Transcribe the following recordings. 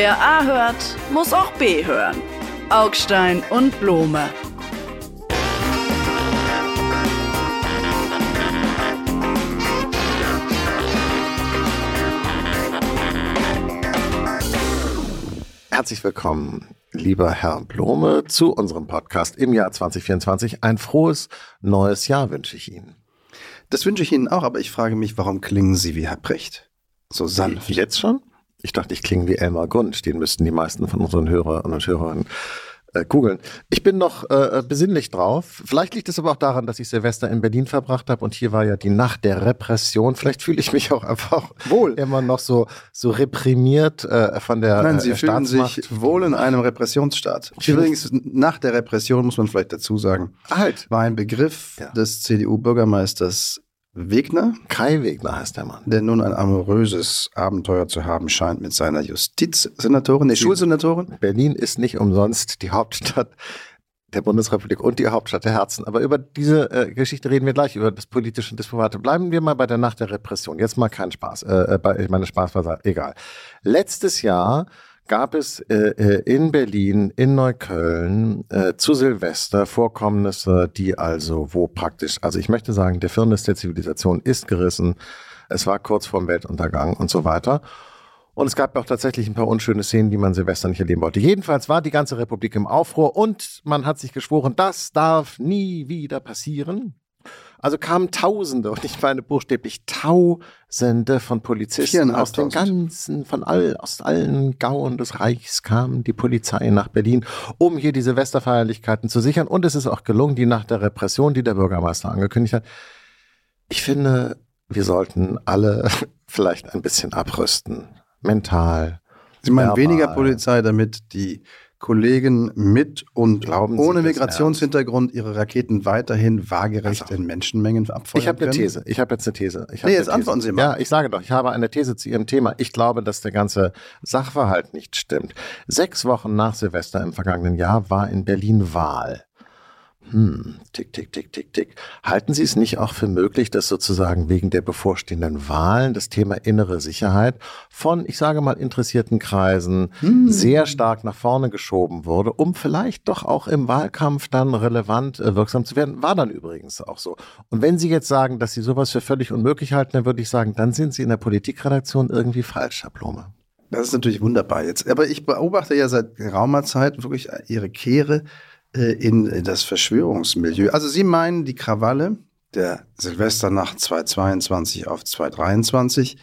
Wer A hört, muss auch B hören. Augstein und Blome. Herzlich willkommen, lieber Herr Blome, zu unserem Podcast im Jahr 2024. Ein frohes neues Jahr wünsche ich Ihnen. Das wünsche ich Ihnen auch, aber ich frage mich, warum klingen Sie wie Herr Precht? So sanft. Jetzt schon? Ich dachte, ich klinge wie Elmar Gund. Den müssten die meisten von unseren Hörern und Hörern äh, googeln. Ich bin noch äh, besinnlich drauf. Vielleicht liegt es aber auch daran, dass ich Silvester in Berlin verbracht habe und hier war ja die Nacht der Repression. Vielleicht fühle ich mich auch einfach wohl immer noch so so reprimiert äh, von der Nein, Sie äh, fühlen sich wohl in einem Repressionsstaat. Übrigens, nach der Repression muss man vielleicht dazu sagen, halt. war ein Begriff Ja. des CDU-Bürgermeisters Wegner, Kai Wegner heißt der Mann. der nun ein amoröses Abenteuer zu haben scheint mit seiner Justizsenatorin, nee, Schulsenatorin. Berlin ist nicht umsonst die Hauptstadt der Bundesrepublik und die Hauptstadt der Herzen. Aber über diese äh, Geschichte reden wir gleich, über das politische und Private. Bleiben wir mal bei der Nacht der Repression. Jetzt mal kein Spaß. Äh, äh, bei, ich meine, Spaß war egal. Letztes Jahr gab es äh, äh, in Berlin, in Neukölln äh, zu Silvester Vorkommnisse, die also, wo praktisch, also ich möchte sagen, der Firnis der Zivilisation ist gerissen. Es war kurz vorm Weltuntergang und so weiter. Und es gab auch tatsächlich ein paar unschöne Szenen, die man Silvester nicht erleben wollte. Jedenfalls war die ganze Republik im Aufruhr und man hat sich geschworen, das darf nie wieder passieren. Also kamen Tausende, und ich meine buchstäblich Tausende von Polizisten aus den 4.500. ganzen, von all, aus allen Gauen des Reichs kam die Polizei nach Berlin, um hier die Silvesterfeierlichkeiten zu sichern. Und es ist auch gelungen, die Nacht der Repression, die der Bürgermeister angekündigt hat. Ich finde, wir sollten alle vielleicht ein bisschen abrüsten. Mental. Sie meinen verbal. weniger Polizei, damit die Kollegen mit und Glauben ohne Migrationshintergrund ihre Raketen weiterhin waagerecht Also, in Menschenmengen abfeuern Ich habe eine? These. Ich habe jetzt eine These. Ich Nee, jetzt These. antworten Sie mal. Ja, ich sage doch, ich habe eine These zu Ihrem Thema. Ich glaube, dass der ganze Sachverhalt nicht stimmt. Sechs Wochen nach Silvester im vergangenen Jahr war in Berlin Wahl. Hm, tick, tick, tick, tick, tick. Halten Sie es nicht auch für möglich, dass sozusagen wegen der bevorstehenden Wahlen das Thema innere Sicherheit von, ich sage mal, interessierten Kreisen Hm. sehr stark nach vorne geschoben wurde, um vielleicht doch auch im Wahlkampf dann relevant äh, wirksam zu werden? War dann übrigens auch so. Und wenn Sie jetzt sagen, dass Sie sowas für völlig unmöglich halten, dann würde ich sagen, dann sind Sie in der Politikredaktion irgendwie falsch, Herr Blome. Das ist natürlich wunderbar jetzt. Aber ich beobachte ja seit geraumer Zeit wirklich ihre Kehre in das Verschwörungsmilieu. Also Sie meinen, die Krawalle der Silvesternacht 2022 auf 2023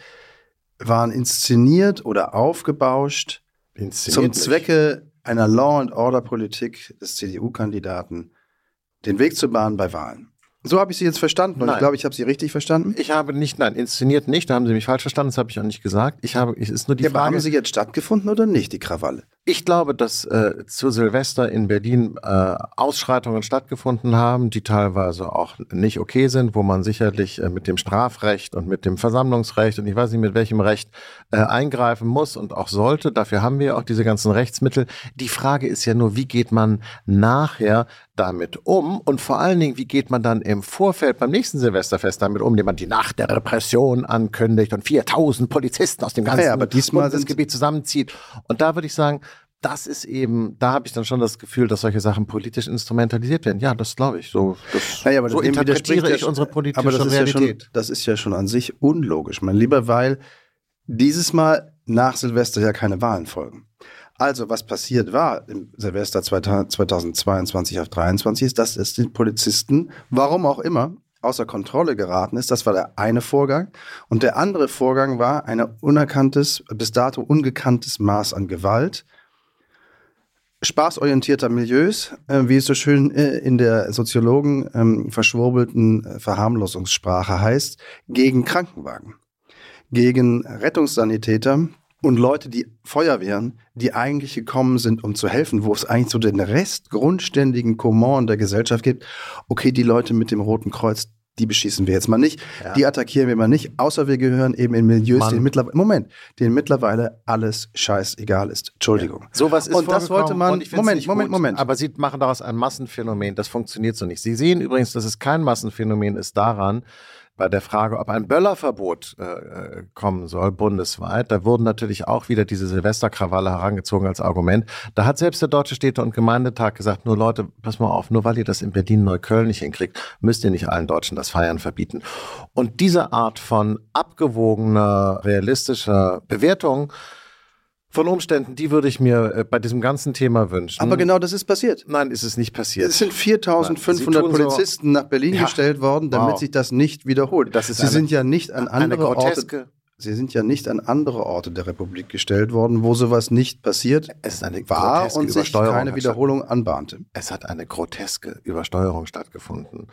waren inszeniert oder aufgebauscht Inszeniert zum nicht. Zwecke einer Law-and-Order-Politik des CDU-Kandidaten den Weg zu bahnen bei Wahlen. So habe ich Sie jetzt verstanden und Nein. ich glaube, ich habe Sie richtig verstanden. Ich habe nicht, nein, inszeniert nicht, da haben Sie mich falsch verstanden, das habe ich auch nicht gesagt. Ich habe, es ist nur die Ja, aber Frage. haben sie jetzt stattgefunden oder nicht, die Krawalle? Ich glaube, dass äh, zu Silvester in Berlin äh, Ausschreitungen stattgefunden haben, die teilweise auch nicht okay sind, wo man sicherlich äh, mit dem Strafrecht und mit dem Versammlungsrecht und ich weiß nicht mit welchem Recht äh, eingreifen muss und auch sollte. Dafür haben wir auch diese ganzen Rechtsmittel. Die Frage ist ja nur, wie geht man nachher damit um und vor allen Dingen, wie geht man dann im Vorfeld beim nächsten Silvesterfest damit um, indem man die Nacht der Repression ankündigt und 4000 Polizisten aus dem ganzen Ja, aber diesmal Bundesgebiet zusammenzieht. Und da würde ich sagen, das ist eben, da habe ich dann schon das Gefühl, dass solche Sachen politisch instrumentalisiert werden. Ja, das glaube ich. So, das, Naja, aber so interpretiere ja ich schon- unsere politische aber das ist Ja Realität. schon, das ist ja schon an sich unlogisch, mein Lieber, weil dieses Mal nach Silvester ja keine Wahlen folgen. Also, was passiert war im Silvester 2022 auf 23 ist, dass es den Polizisten, warum auch immer, außer Kontrolle geraten ist. Das war der eine Vorgang. Und der andere Vorgang war ein unerkanntes, bis dato ungekanntes Maß an Gewalt, spaßorientierter Milieus, äh, wie es so schön äh, in der Soziologen ähm, verschwurbelten äh, Verharmlosungssprache heißt, gegen Krankenwagen, gegen Rettungssanitäter und Leute, die Feuerwehren, die eigentlich gekommen sind, um zu helfen, wo es eigentlich so den Rest grundständigen Kommun der Gesellschaft gibt. Okay, die Leute mit dem Roten Kreuz, die beschießen wir jetzt mal nicht, Ja. die attackieren wir mal nicht, außer wir gehören eben in Milieus, Mann. denen mittlerweile, Moment, denen mittlerweile alles scheißegal ist. Entschuldigung. Sowas ist Und das wollte man- Moment, Moment, gut, Moment. Aber Sie machen daraus ein Massenphänomen. Das funktioniert so nicht. Sie sehen übrigens, dass es kein Massenphänomen ist daran, bei der Frage, ob ein Böllerverbot äh, kommen soll, bundesweit. Da wurden natürlich auch wieder diese Silvesterkrawalle herangezogen als Argument. Da hat selbst der Deutsche Städte- und Gemeindetag gesagt, nur Leute, pass mal auf, nur weil ihr das in Berlin-Neukölln nicht hinkriegt, müsst ihr nicht allen Deutschen das Feiern verbieten. Und diese Art von abgewogener, realistischer Bewertung von Umständen, die würde ich mir äh, bei diesem ganzen Thema wünschen. Aber genau das ist passiert. Nein, ist es nicht passiert. Es sind 4500 Nein, Sie tun so- Polizisten nach Berlin Ja. gestellt worden, damit Wow. sich das nicht wiederholt. Das ist Sie eine- sind ja nicht an andere Orte. Sie sind ja nicht an andere Orte der Republik gestellt worden, wo sowas nicht passiert es ist eine war groteske und sich Übersteuerung. keine Wiederholung anbahnte. es hat eine groteske Übersteuerung stattgefunden.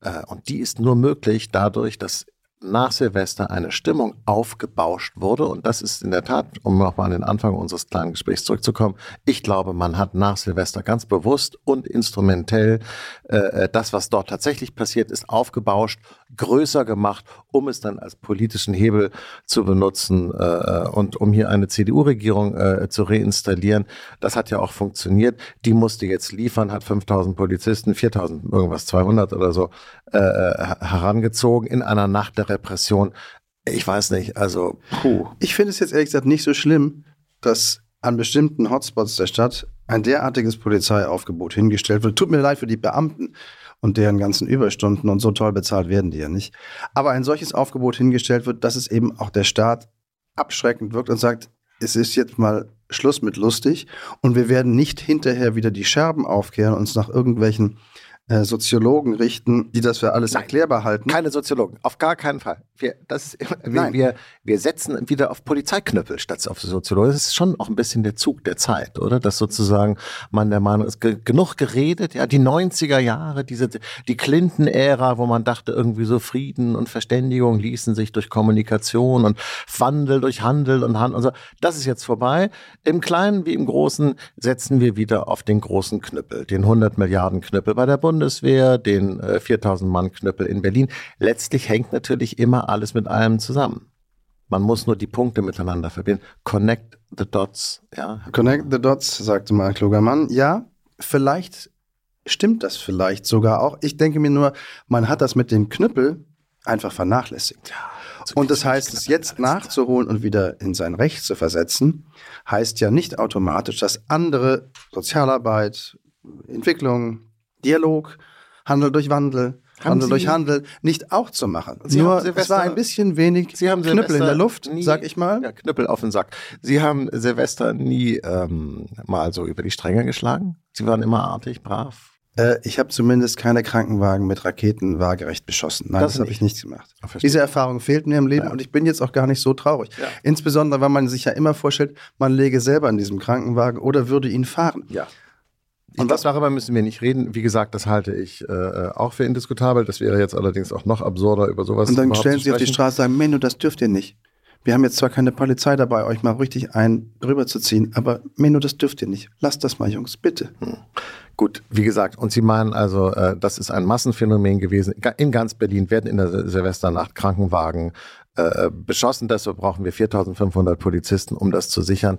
Äh, Und die ist nur möglich dadurch, dass nach Silvester eine Stimmung aufgebauscht wurde. Und das ist in der Tat, um nochmal an den Anfang unseres kleinen Gesprächs zurückzukommen, ich glaube, man hat nach Silvester ganz bewusst und instrumentell äh, das, was dort tatsächlich passiert ist, aufgebauscht, größer gemacht, um es dann als politischen Hebel zu benutzen äh, und um hier eine CDU-Regierung äh, zu reinstallieren. Das hat ja auch funktioniert. Die musste jetzt liefern, hat 5000 Polizisten, 4000 irgendwas, 200 oder so äh, herangezogen in einer Nacht der Repression. Ich weiß nicht, also puh. Ich finde es jetzt ehrlich gesagt nicht so schlimm, dass an bestimmten Hotspots der Stadt ein derartiges Polizeiaufgebot hingestellt wird. Tut mir leid für die Beamten und deren ganzen Überstunden und so toll bezahlt werden die ja nicht. Aber ein solches Aufgebot hingestellt wird, dass es eben auch der Staat abschreckend wirkt und sagt, es ist jetzt mal Schluss mit lustig und wir werden nicht hinterher wieder die Scherben aufkehren und uns nach irgendwelchen Soziologen richten, die das für alles Nein. erklärbar halten. Keine Soziologen, auf gar keinen Fall. Wir, das wir, wir, wir setzen wieder auf Polizeiknüppel statt auf Soziologen. Das ist schon auch ein bisschen der Zug der Zeit, oder? Dass sozusagen man der Meinung ist, ge genug geredet, ja, die 90er Jahre, diese, die Clinton-Ära, wo man dachte, irgendwie so Frieden und Verständigung ließen sich durch Kommunikation und Wandel durch Handel und Handel und so. Das ist jetzt vorbei. Im Kleinen wie im Großen setzen wir wieder auf den großen Knüppel, den 100 Milliarden Knüppel bei der Bundeswehr, den äh, 4000 Mann Knüppel in Berlin. Letztlich hängt natürlich immer alles mit allem zusammen. Man muss nur die Punkte miteinander verbinden. Connect the dots, ja. Connect the dots, sagte mal ein kluger Mann. Ja, vielleicht stimmt das vielleicht sogar auch. Ich denke mir nur, man hat das mit dem Knüppel einfach vernachlässigt. Und das heißt, es jetzt nachzuholen und wieder in sein Recht zu versetzen, heißt ja nicht automatisch, dass andere Sozialarbeit, Entwicklung, Dialog, Handel durch Wandel, Haben Handel Sie- durch Handel nicht auch zu machen. Sie Nur haben es war ein bisschen wenig Sie haben Knüppel in der Luft, nie- sag ich mal. Ja, Knüppel auf den Sack. Sie haben Silvester nie ähm, mal so über die Stränge geschlagen? Sie waren immer artig, brav? Äh, ich habe zumindest keine Krankenwagen mit Raketen waagerecht beschossen. Nein, Das das, habe ich nicht gemacht. Verstehe. Diese Erfahrung fehlt mir im Leben Ja. und ich bin jetzt auch gar nicht so traurig. Ja. Insbesondere, weil man sich ja immer vorstellt, man läge selber in diesem Krankenwagen oder würde ihn fahren. Ja. Ich Und glaube, was- darüber müssen wir nicht reden. Wie gesagt, das halte ich äh, auch für indiskutabel. Das wäre jetzt allerdings auch noch absurder, über sowas Und dann stellen zu sie auf die. Straße und sagen, Menno, das dürft ihr nicht. Wir haben jetzt zwar keine Polizei dabei, euch mal richtig ein rüberzuziehen, aber Menno, das dürft ihr nicht. Lasst das mal, Jungs, bitte. Gut, wie gesagt, und Sie meinen also, äh, das ist ein Massenphänomen gewesen. In ganz Berlin werden in der Sil- Silvesternacht Krankenwagen äh, beschossen. Deshalb brauchen wir 4500 Polizisten, um das zu sichern.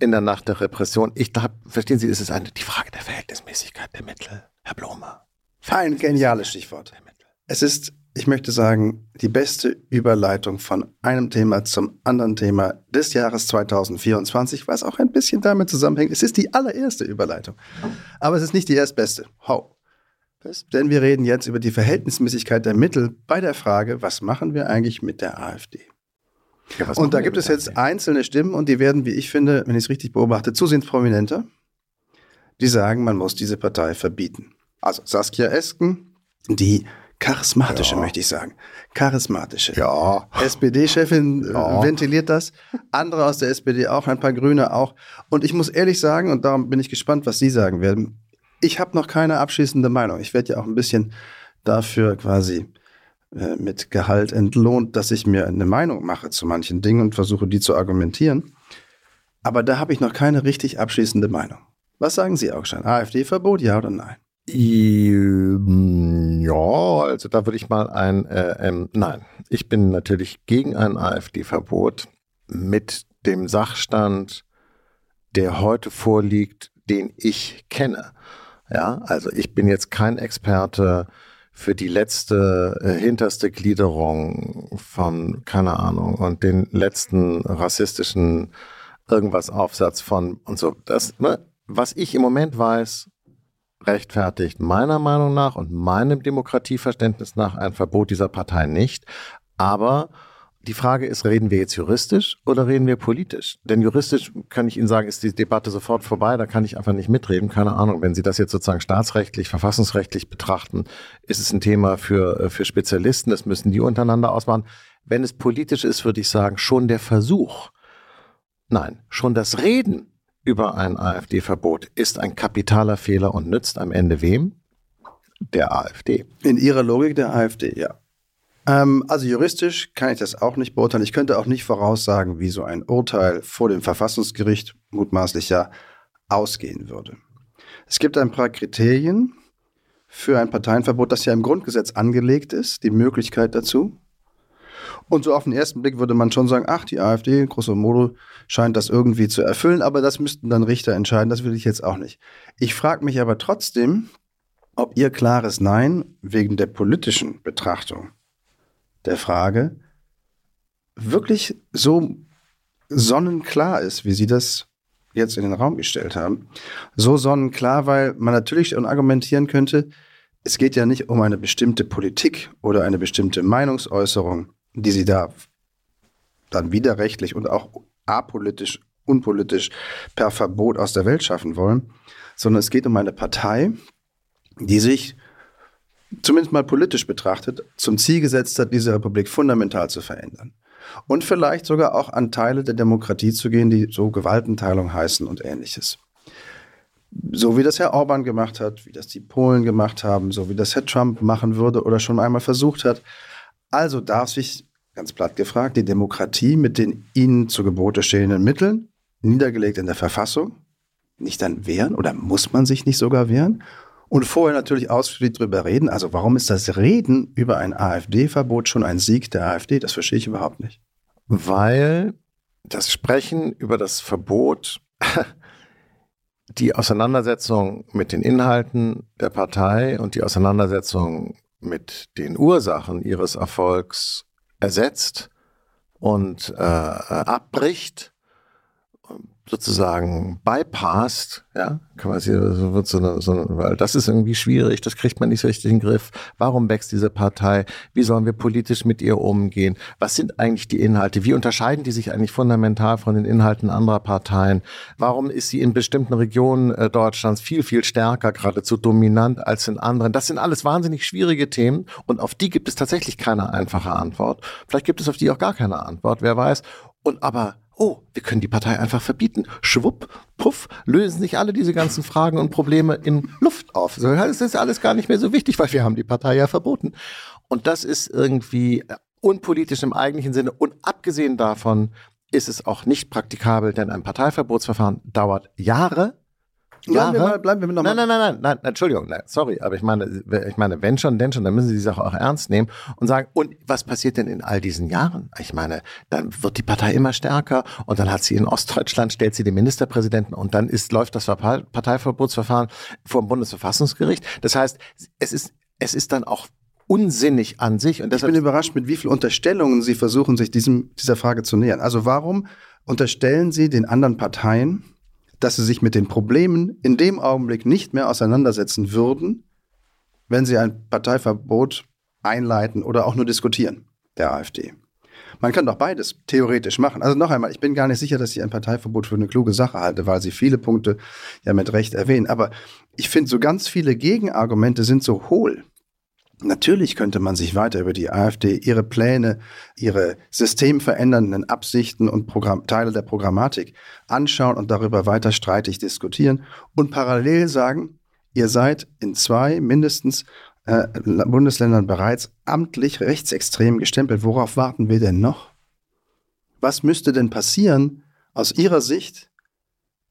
In der Nacht der Repression. Ich glaube, verstehen Sie, es ist eine, die Frage der Verhältnismäßigkeit der Mittel, Herr Blume. Ein geniales Stichwort. Es ist, ich möchte sagen, die beste Überleitung von einem Thema zum anderen Thema des Jahres 2024, was auch ein bisschen damit zusammenhängt. Es ist die allererste Überleitung, aber es ist nicht die erstbeste. How? Denn wir reden jetzt über die Verhältnismäßigkeit der Mittel bei der Frage, was machen wir eigentlich mit der AfD? Ja, Und da gibt es jetzt einzelne Stimmen und die werden, wie ich finde, wenn ich es richtig beobachte, zusehends prominenter, die sagen, man muss diese Partei verbieten. Also Saskia Esken, die charismatische, Ja. möchte ich sagen, charismatische Ja. SPD-Chefin Ja. ventiliert das, andere aus der SPD auch, ein paar Grüne auch. Und ich muss ehrlich sagen, und darum bin ich gespannt, was Sie sagen werden, ich habe noch keine abschließende Meinung. Ich werde ja auch ein bisschen dafür quasi äh, mit Gehalt entlohnt, dass ich mir eine Meinung mache zu manchen Dingen und versuche, die zu argumentieren. Aber da habe ich noch keine richtig abschließende Meinung. Was sagen Sie, Augstein? AfD-Verbot, ja oder nein? Ähm, Ja, also da würde ich mal ein, äh, ähm, nein, ich bin natürlich gegen ein AfD-Verbot mit dem Sachstand, der heute vorliegt, den ich kenne. Ja, also ich bin jetzt kein Experte für die letzte äh, hinterste Gliederung von, keine Ahnung, und den letzten rassistischen irgendwas Aufsatz von und so. Das, ne, was ich im Moment weiß, rechtfertigt meiner Meinung nach und meinem Demokratieverständnis nach ein Verbot dieser Partei nicht. Aber die Frage ist, reden wir jetzt juristisch oder reden wir politisch? Denn juristisch kann ich Ihnen sagen, ist die Debatte sofort vorbei, da kann ich einfach nicht mitreden. Keine Ahnung, wenn Sie das jetzt sozusagen staatsrechtlich, verfassungsrechtlich betrachten, ist es ein Thema für, äh, für Spezialisten, das müssen die untereinander ausmachen. Wenn es politisch ist, würde ich sagen, schon der Versuch, nein, schon das Reden über ein AfD-Verbot ist ein kapitaler Fehler und nützt am Ende wem? Der AfD. In Ihrer Logik der AfD, ja. Ähm, also juristisch kann ich das auch nicht beurteilen. Ich könnte auch nicht voraussagen, wie so ein Urteil vor dem Verfassungsgericht mutmaßlich ja ausgehen würde. Es gibt ein paar Kriterien für ein Parteienverbot, das ja im Grundgesetz angelegt ist, die Möglichkeit dazu. Und so auf den ersten Blick würde man schon sagen, ach, die AfD, grosso modo, scheint das irgendwie zu erfüllen, aber das müssten dann Richter entscheiden, das will ich jetzt auch nicht. Ich frage mich aber trotzdem, ob Ihr klares Nein wegen der politischen Betrachtung der Frage wirklich so sonnenklar ist, wie Sie das jetzt in den Raum gestellt haben. So sonnenklar, weil man natürlich argumentieren könnte, es geht ja nicht um eine bestimmte Politik oder eine bestimmte Meinungsäußerung, die Sie da dann widerrechtlich und auch apolitisch, unpolitisch per Verbot aus der Welt schaffen wollen, sondern es geht um eine Partei, die sich zumindest mal politisch betrachtet, zum Ziel gesetzt hat, diese Republik fundamental zu verändern. Und vielleicht sogar auch an Teile der Demokratie zu gehen, die so Gewaltenteilung heißen und ähnliches. So wie das Herr Orban gemacht hat, wie das die Polen gemacht haben, so wie das Herr Trump machen würde oder schon einmal versucht hat. Also darf sich, ganz platt gefragt, die Demokratie mit den ihnen zu Gebote stehenden Mitteln, niedergelegt in der Verfassung, nicht dann wehren oder muss man sich nicht sogar wehren? Und vorher natürlich ausführlich darüber reden. Also warum ist das Reden über ein AfD-Verbot schon ein Sieg der AfD? Das verstehe ich überhaupt nicht. Weil das Sprechen über das Verbot die Auseinandersetzung mit den Inhalten der Partei und die Auseinandersetzung mit den Ursachen ihres Erfolgs ersetzt und äh, abbricht sozusagen bypasst, ja, sich, so wird so eine, so eine, weil das ist irgendwie schwierig, das kriegt man nicht so richtig in den Griff. Warum wächst diese Partei? Wie sollen wir politisch mit ihr umgehen? Was sind eigentlich die Inhalte? Wie unterscheiden die sich eigentlich fundamental von den Inhalten anderer Parteien? Warum ist sie in bestimmten Regionen äh, Deutschlands viel, viel stärker, geradezu dominant als in anderen? Das sind alles wahnsinnig schwierige Themen und auf die gibt es tatsächlich keine einfache Antwort. Vielleicht gibt es auf die auch gar keine Antwort, wer weiß. Und aber oh, wir können die Partei einfach verbieten. Schwupp, puff, lösen sich alle diese ganzen Fragen und Probleme in Luft auf. So, das ist alles gar nicht mehr so wichtig, weil wir haben die Partei ja verboten. Und das ist irgendwie unpolitisch im eigentlichen Sinne. Und abgesehen davon ist es auch nicht praktikabel, denn ein Parteiverbotsverfahren dauert Jahre Bleiben wir mal, bleiben wir nochmal. Nein, nein, nein, nein, nein, Entschuldigung, nein, sorry, aber ich meine, ich meine, wenn schon, denn schon, dann müssen Sie die Sache auch ernst nehmen und sagen, und was passiert denn in all diesen Jahren? Ich meine, dann wird die Partei immer stärker und dann hat sie in Ostdeutschland, stellt sie den Ministerpräsidenten und dann ist, läuft das Parteiverbotsverfahren vor dem Bundesverfassungsgericht. Das heißt, es ist, es ist dann auch unsinnig an sich. Und ich bin überrascht, mit wie vielen Unterstellungen Sie versuchen, sich diesem, dieser Frage zu nähern. Also warum unterstellen Sie den anderen Parteien, dass sie sich mit den Problemen in dem Augenblick nicht mehr auseinandersetzen würden, wenn sie ein Parteiverbot einleiten oder auch nur diskutieren, der AfD. Man kann doch beides theoretisch machen. Also noch einmal, ich bin gar nicht sicher, dass ich ein Parteiverbot für eine kluge Sache halte, weil Sie viele Punkte ja mit Recht erwähnen. Aber ich finde, so ganz viele Gegenargumente sind so hohl. Natürlich könnte man sich weiter über die AfD, ihre Pläne, ihre systemverändernden Absichten und Programm, Teile der Programmatik anschauen und darüber weiter streitig diskutieren und parallel sagen, ihr seid in zwei mindestens äh, Bundesländern bereits amtlich rechtsextrem gestempelt. Worauf warten wir denn noch? Was müsste denn passieren aus Ihrer Sicht,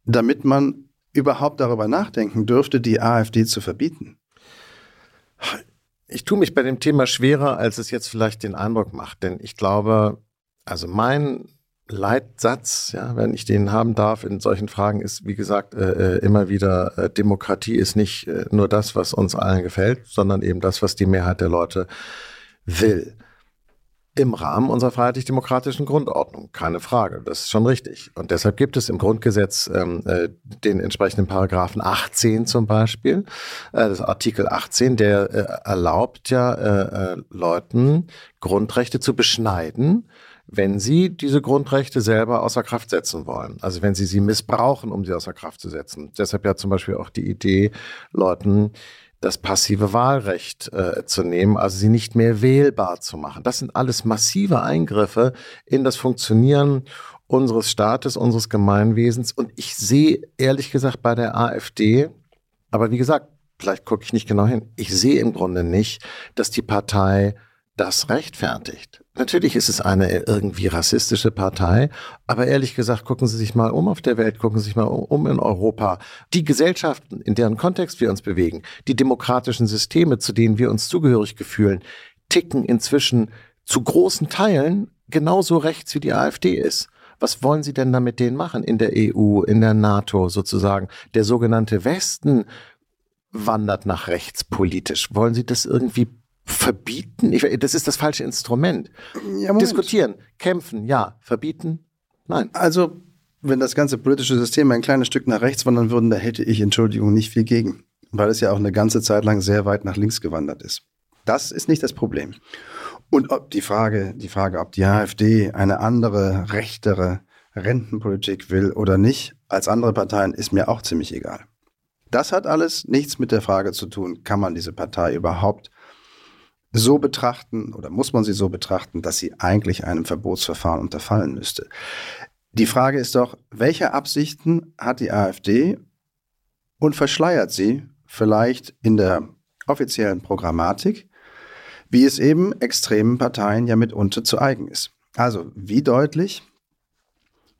damit man überhaupt darüber nachdenken dürfte, die AfD zu verbieten? Ich tue mich bei dem Thema schwerer, als es jetzt vielleicht den Eindruck macht, denn ich glaube, also mein Leitsatz, ja, wenn ich den haben darf in solchen Fragen, ist, wie gesagt, äh, äh, immer wieder, äh, Demokratie ist nicht äh, nur das, was uns allen gefällt, sondern eben das, was die Mehrheit der Leute will. Im Rahmen unserer freiheitlich-demokratischen Grundordnung, keine Frage, das ist schon richtig. Und deshalb gibt es im Grundgesetz ähm, äh, den entsprechenden Paragraphen 18 zum Beispiel, äh, das Artikel 18, der äh, erlaubt ja äh, äh, Leuten Grundrechte zu beschneiden, wenn sie diese Grundrechte selber außer Kraft setzen wollen. Also wenn sie sie missbrauchen, um sie außer Kraft zu setzen. Deshalb ja zum Beispiel auch die Idee, Leuten das passive Wahlrecht äh, zu nehmen, also sie nicht mehr wählbar zu machen. Das sind alles massive Eingriffe in das Funktionieren unseres Staates, unseres Gemeinwesens. Und ich sehe ehrlich gesagt bei der AfD, aber wie gesagt, vielleicht gucke ich nicht genau hin, ich sehe im Grunde nicht, dass die Partei das rechtfertigt. Natürlich ist es eine irgendwie rassistische Partei, aber ehrlich gesagt, gucken Sie sich mal um auf der Welt, gucken Sie sich mal um in Europa. Die Gesellschaften, in deren Kontext wir uns bewegen, die demokratischen Systeme, zu denen wir uns zugehörig gefühlen, ticken inzwischen zu großen Teilen genauso rechts wie die AfD ist. Was wollen Sie denn da mit denen machen in der EU, in der NATO sozusagen? Der sogenannte Westen wandert nach rechts politisch. Wollen Sie das irgendwie verbieten? Ich, das ist das falsche Instrument. Ja, Diskutieren, kämpfen, ja. Verbieten, nein. Also, wenn das ganze politische System ein kleines Stück nach rechts wandern würde, da hätte ich, Entschuldigung, nicht viel gegen. Weil es ja auch eine ganze Zeit lang sehr weit nach links gewandert ist. Das ist nicht das Problem. Und ob die Frage, die Frage, ob die AfD eine andere, rechtere Rentenpolitik will oder nicht, als andere Parteien, ist mir auch ziemlich egal. Das hat alles nichts mit der Frage zu tun, kann man diese Partei überhaupt so betrachten oder muss man sie so betrachten, dass sie eigentlich einem Verbotsverfahren unterfallen müsste. Die Frage ist doch, welche Absichten hat die AfD und verschleiert sie vielleicht in der offiziellen Programmatik, wie es eben extremen Parteien ja mitunter zu eigen ist. Also wie deutlich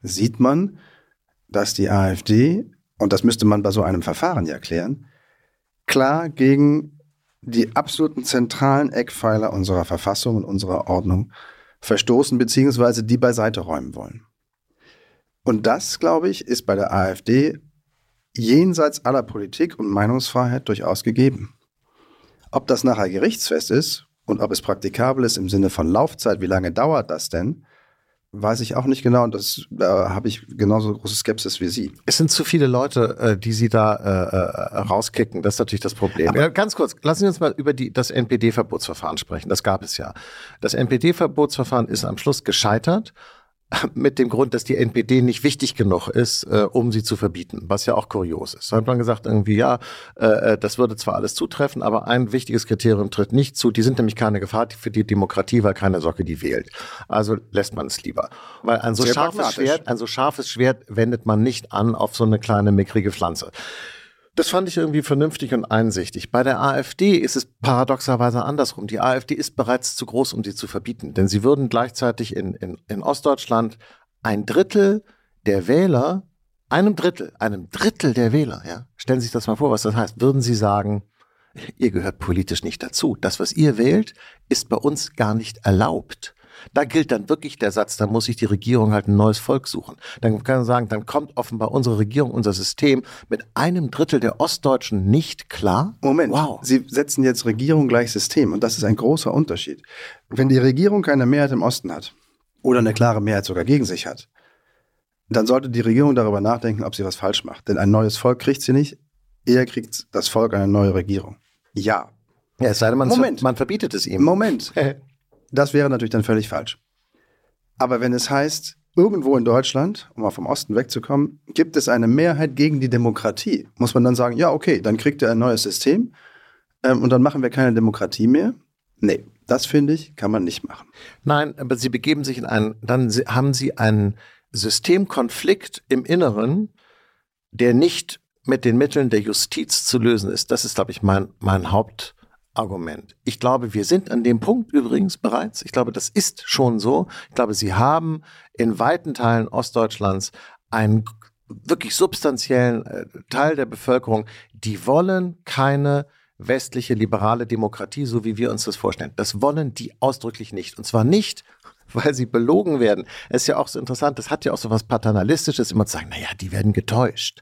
sieht man, dass die AfD, und das müsste man bei so einem Verfahren ja klären, klar gegen die absoluten zentralen Eckpfeiler unserer Verfassung und unserer Ordnung verstoßen bzw. die beiseite räumen wollen. Und das, glaube ich, ist bei der AfD jenseits aller Politik und Meinungsfreiheit durchaus gegeben. Ob das nachher gerichtsfest ist und ob es praktikabel ist im Sinne von Laufzeit, wie lange dauert das denn, weiß ich auch nicht genau und das, da habe ich genauso große Skepsis wie Sie. Es sind zu viele Leute, äh, die Sie da äh, äh, rauskicken. Das ist natürlich das Problem. Ja, ganz kurz, lassen Sie uns mal über die, das NPD-Verbotsverfahren sprechen. Das gab es ja. Das NPD-Verbotsverfahren ist am Schluss gescheitert mit dem Grund, dass die NPD nicht wichtig genug ist, äh, um sie zu verbieten, was ja auch kurios ist. Da hat man gesagt, irgendwie, ja, äh, äh, das würde zwar alles zutreffen, aber ein wichtiges Kriterium tritt nicht zu. Die sind nämlich keine Gefahr für die Demokratie, weil keine Socke die wählt. Also lässt man es lieber. Weil ein so scharfes Schwert, ein so scharfes Schwert wendet man nicht an auf so eine kleine mickrige Pflanze. Das fand ich irgendwie vernünftig und einsichtig. Bei der AfD ist es paradoxerweise andersrum. Die AfD ist bereits zu groß, um sie zu verbieten. Denn sie würden gleichzeitig in, in, in Ostdeutschland ein Drittel der Wähler, einem Drittel, einem Drittel der Wähler, ja, stellen Sie sich das mal vor, was das heißt, würden sie sagen, ihr gehört politisch nicht dazu. Das, was ihr wählt, ist bei uns gar nicht erlaubt. Da gilt dann wirklich der Satz, da muss sich die Regierung halt ein neues Volk suchen. Dann kann man sagen, dann kommt offenbar unsere Regierung, unser System mit einem Drittel der Ostdeutschen nicht klar. Moment, wow. Sie setzen jetzt Regierung gleich System und das ist ein großer Unterschied. Wenn die Regierung keine Mehrheit im Osten hat oder eine klare Mehrheit sogar gegen sich hat, dann sollte die Regierung darüber nachdenken, ob sie was falsch macht. Denn ein neues Volk kriegt sie nicht, eher kriegt das Volk eine neue Regierung. Ja. Ja, es sei denn, man, Moment. man verbietet es ihm. Moment. Das wäre natürlich dann völlig falsch. Aber wenn es heißt, irgendwo in Deutschland, um mal vom Osten wegzukommen, gibt es eine Mehrheit gegen die Demokratie, muss man dann sagen, ja, okay, dann kriegt er ein neues System ähm, und dann machen wir keine Demokratie mehr. Nee, das finde ich, kann man nicht machen. Nein, aber Sie begeben sich in einen, dann haben Sie einen Systemkonflikt im Inneren, der nicht mit den Mitteln der Justiz zu lösen ist. Das ist, glaube ich, mein, mein Haupt, Argument. Ich glaube, wir sind an dem Punkt übrigens bereits. Ich glaube, das ist schon so. Ich glaube, Sie haben in weiten Teilen Ostdeutschlands einen wirklich substanziellen äh, Teil der Bevölkerung, die wollen keine westliche liberale Demokratie, so wie wir uns das vorstellen. Das wollen die ausdrücklich nicht. Und zwar nicht, weil sie belogen werden. Es ist ja auch so interessant, das hat ja auch so was Paternalistisches, immer zu sagen, naja, die werden getäuscht,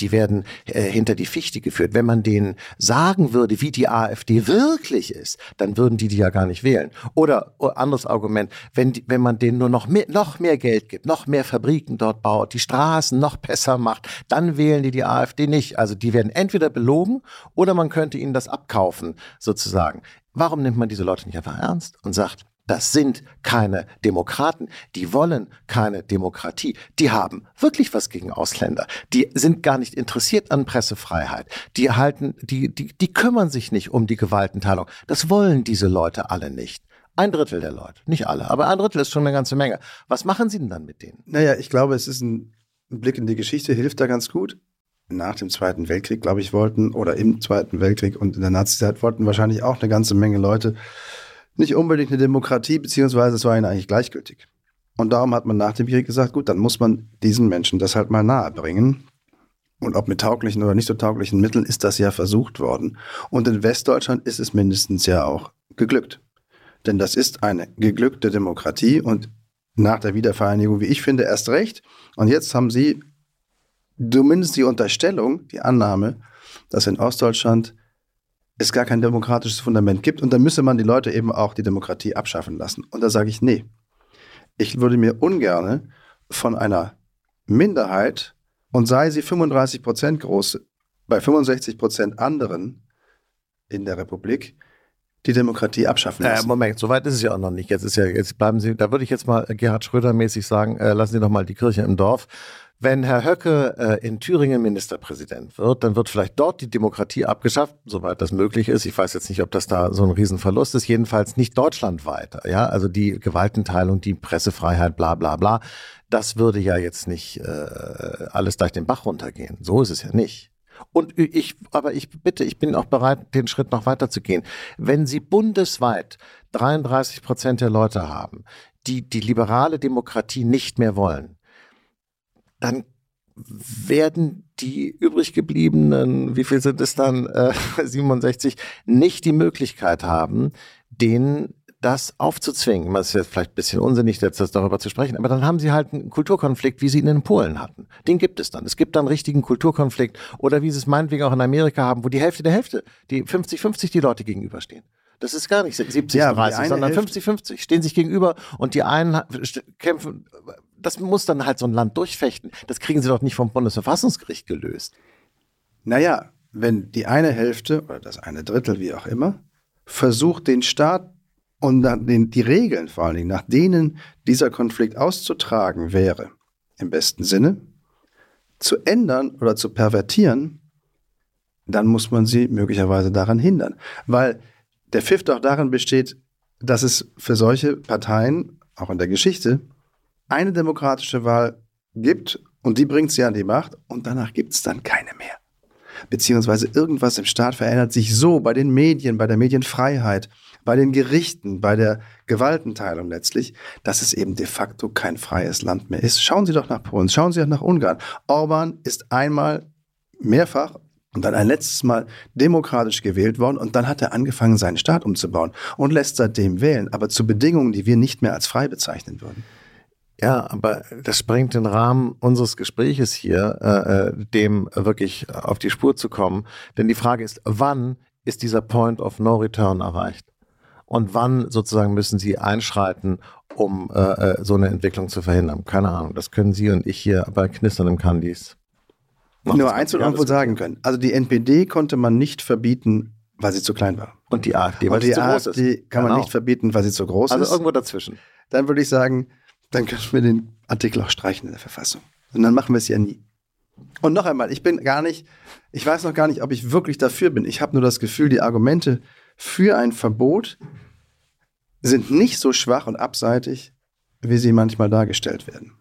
die werden äh, hinter die Fichte geführt. Wenn man denen sagen würde, wie die AfD wirklich ist, dann würden die die ja gar nicht wählen. Oder oh, anderes Argument, wenn, die, wenn man denen nur noch mehr, noch mehr Geld gibt, noch mehr Fabriken dort baut, die Straßen noch besser macht, dann wählen die die AfD nicht. Also die werden entweder belogen oder man könnte ihnen das abkaufen, sozusagen. Warum nimmt man diese Leute nicht einfach ernst und sagt, das sind keine Demokraten. Die wollen keine Demokratie. Die haben wirklich was gegen Ausländer. Die sind gar nicht interessiert an Pressefreiheit. Die halten, die, die, die kümmern sich nicht um die Gewaltenteilung. Das wollen diese Leute alle nicht. Ein Drittel der Leute, nicht alle, aber ein Drittel ist schon eine ganze Menge. Was machen Sie denn dann mit denen? Naja, ich glaube, es ist ein Blick in die Geschichte, hilft da ganz gut. Nach dem Zweiten Weltkrieg, glaube ich, wollten, oder im Zweiten Weltkrieg und in der Nazizeit wollten wahrscheinlich auch eine ganze Menge Leute nicht unbedingt eine Demokratie, beziehungsweise es war ihnen eigentlich gleichgültig. Und darum hat man nach dem Krieg gesagt, gut, dann muss man diesen Menschen das halt mal nahe bringen. Und ob mit tauglichen oder nicht so tauglichen Mitteln ist das ja versucht worden. Und in Westdeutschland ist es mindestens ja auch geglückt. Denn das ist eine geglückte Demokratie und nach der Wiedervereinigung, wie ich finde, erst recht. Und jetzt haben Sie zumindest die Unterstellung, die Annahme, dass in Ostdeutschland es gar kein demokratisches Fundament gibt und dann müsse man die Leute eben auch die Demokratie abschaffen lassen. Und da sage ich, nee. Ich würde mir ungerne von einer Minderheit und sei sie 35 Prozent groß, bei 65 Prozent anderen in der Republik die Demokratie abschaffen lassen. Äh, Moment, so weit ist es ja auch noch nicht. Jetzt ist ja, jetzt bleiben Sie, da würde ich jetzt mal Gerhard Schröder mäßig sagen, äh, lassen Sie doch mal die Kirche im Dorf. Wenn Herr Höcke äh, in Thüringen Ministerpräsident wird, dann wird vielleicht dort die Demokratie abgeschafft, soweit das möglich ist. Ich weiß jetzt nicht, ob das da so ein Riesenverlust ist, jedenfalls nicht deutschlandweit. Ja, also die Gewaltenteilung, die Pressefreiheit, bla bla bla, das würde ja jetzt nicht äh, alles durch den Bach runtergehen. So ist es ja nicht. Und ich, aber ich bitte, ich bin auch bereit, den Schritt noch weiter zu gehen. Wenn Sie bundesweit 33 Prozent der Leute haben, die die liberale Demokratie nicht mehr wollen, dann werden die übrig gebliebenen, wie viel sind es dann, äh, 67, nicht die Möglichkeit haben, denen das aufzuzwingen. Das ist jetzt vielleicht ein bisschen unsinnig, jetzt darüber zu sprechen, aber dann haben sie halt einen Kulturkonflikt, wie sie ihn in Polen hatten. Den gibt es dann. Es gibt dann einen richtigen Kulturkonflikt oder wie sie es meinetwegen auch in Amerika haben, wo die Hälfte der Hälfte, die 50-50 die Leute gegenüberstehen. Das ist gar nicht 70-30, ja, sondern 50-50 stehen sich gegenüber und die einen kämpfen das muss dann halt so ein Land durchfechten. Das kriegen sie doch nicht vom Bundesverfassungsgericht gelöst. Naja, wenn die eine Hälfte oder das eine Drittel, wie auch immer, versucht, den Staat und den, die Regeln vor allen Dingen, nach denen dieser Konflikt auszutragen wäre, im besten Sinne, zu ändern oder zu pervertieren, dann muss man sie möglicherweise daran hindern. Weil der Pfiff doch darin besteht, dass es für solche Parteien, auch in der Geschichte, eine demokratische Wahl gibt und die bringt sie an die Macht und danach gibt es dann keine mehr. Beziehungsweise irgendwas im Staat verändert sich so bei den Medien, bei der Medienfreiheit, bei den Gerichten, bei der Gewaltenteilung letztlich, dass es eben de facto kein freies Land mehr ist. Schauen Sie doch nach Polen, schauen Sie doch nach Ungarn. Orban ist einmal mehrfach und dann ein letztes Mal demokratisch gewählt worden und dann hat er angefangen, seinen Staat umzubauen und lässt seitdem wählen, aber zu Bedingungen, die wir nicht mehr als frei bezeichnen würden. Ja, aber das sprengt den Rahmen unseres Gespräches hier, äh, äh, dem wirklich auf die Spur zu kommen. Denn die Frage ist, wann ist dieser Point of No Return erreicht? Und wann sozusagen müssen Sie einschreiten, um äh, äh so eine Entwicklung zu verhindern? Keine Ahnung. Das können Sie und ich hier bei Knistern im Candies. Nur eins und irgendwo sagen können. Also die NPD konnte man nicht verbieten, weil sie zu klein war. Und die AfD, weil, weil die zu AfD groß ist. kann genau. man nicht verbieten, weil sie zu groß also ist. Also irgendwo dazwischen. Dann würde ich sagen, dann können wir den Artikel auch streichen in der Verfassung. Und dann machen wir es ja nie. Und noch einmal, ich bin gar nicht, ich weiß noch gar nicht, ob ich wirklich dafür bin. Ich habe nur das Gefühl, die Argumente für ein Verbot sind nicht so schwach und abseitig, wie sie manchmal dargestellt werden.